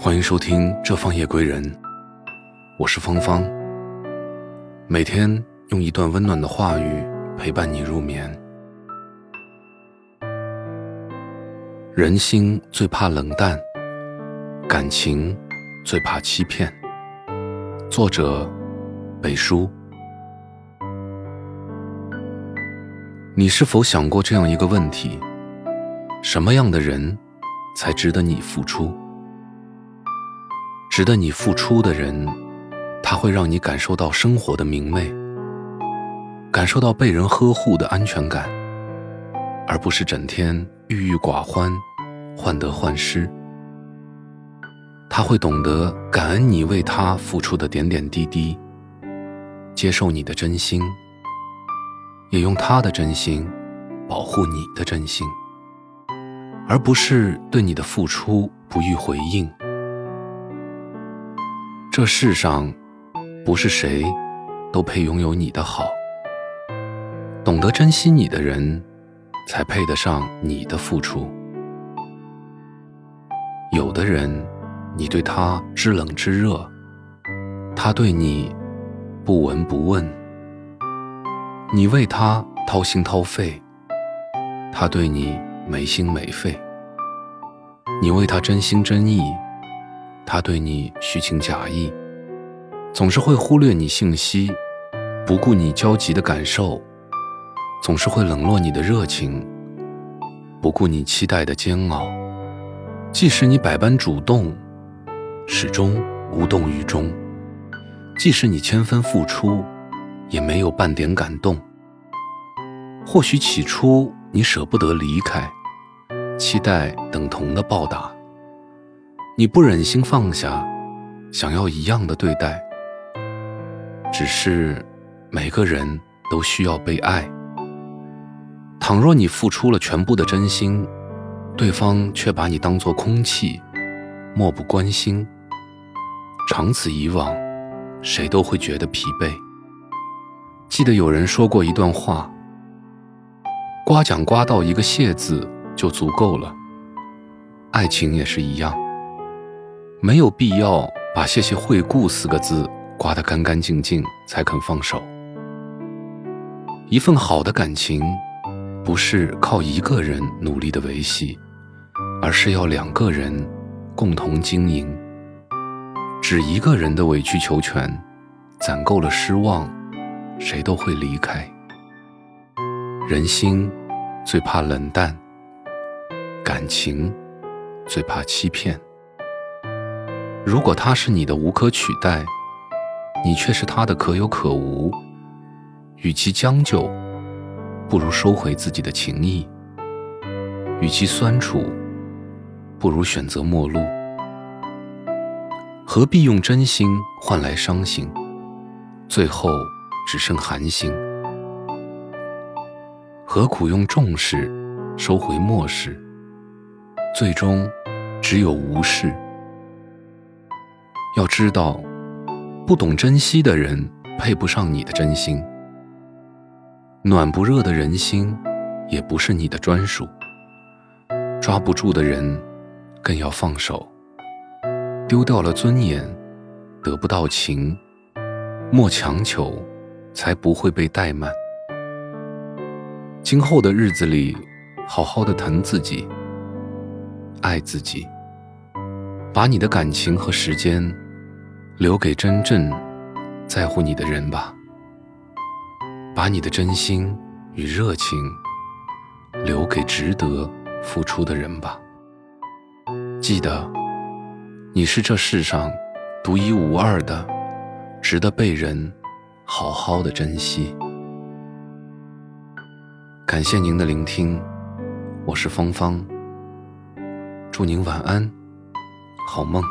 欢迎收听《这方夜归人》，我是芳芳。每天用一段温暖的话语陪伴你入眠。人心最怕冷淡，感情最怕欺骗。作者：北叔。你是否想过这样一个问题？什么样的人才值得你付出？值得你付出的人，他会让你感受到生活的明媚，感受到被人呵护的安全感，而不是整天郁郁寡欢、患得患失。他会懂得感恩你为他付出的点点滴滴，接受你的真心，也用他的真心保护你的真心，而不是对你的付出不予回应。这世上，不是谁都配拥有你的好。懂得珍惜你的人，才配得上你的付出。有的人，你对他知冷知热，他对你不闻不问。你为他掏心掏肺，他对你没心没肺。你为他真心真意。他对你虚情假意，总是会忽略你信息，不顾你焦急的感受，总是会冷落你的热情，不顾你期待的煎熬。即使你百般主动，始终无动于衷；即使你千分付出，也没有半点感动。或许起初你舍不得离开，期待等同的报答。你不忍心放下，想要一样的对待。只是每个人都需要被爱。倘若你付出了全部的真心，对方却把你当作空气，漠不关心，长此以往，谁都会觉得疲惫。记得有人说过一段话：刮奖刮到一个谢字就足够了，爱情也是一样。没有必要把“谢谢惠顾”四个字刮得干干净净才肯放手。一份好的感情，不是靠一个人努力的维系，而是要两个人共同经营。只一个人的委曲求全，攒够了失望，谁都会离开。人心最怕冷淡，感情最怕欺骗。如果他是你的无可取代，你却是他的可有可无，与其将就，不如收回自己的情谊；与其酸楚，不如选择陌路。何必用真心换来伤心，最后只剩寒心？何苦用重视收回漠视，最终只有无视？要知道，不懂珍惜的人配不上你的真心。暖不热的人心，也不是你的专属。抓不住的人，更要放手。丢掉了尊严，得不到情，莫强求，才不会被怠慢。今后的日子里，好好的疼自己，爱自己。把你的感情和时间留给真正在乎你的人吧，把你的真心与热情留给值得付出的人吧。记得，你是这世上独一无二的，值得被人好好的珍惜。感谢您的聆听，我是芳芳，祝您晚安。好梦。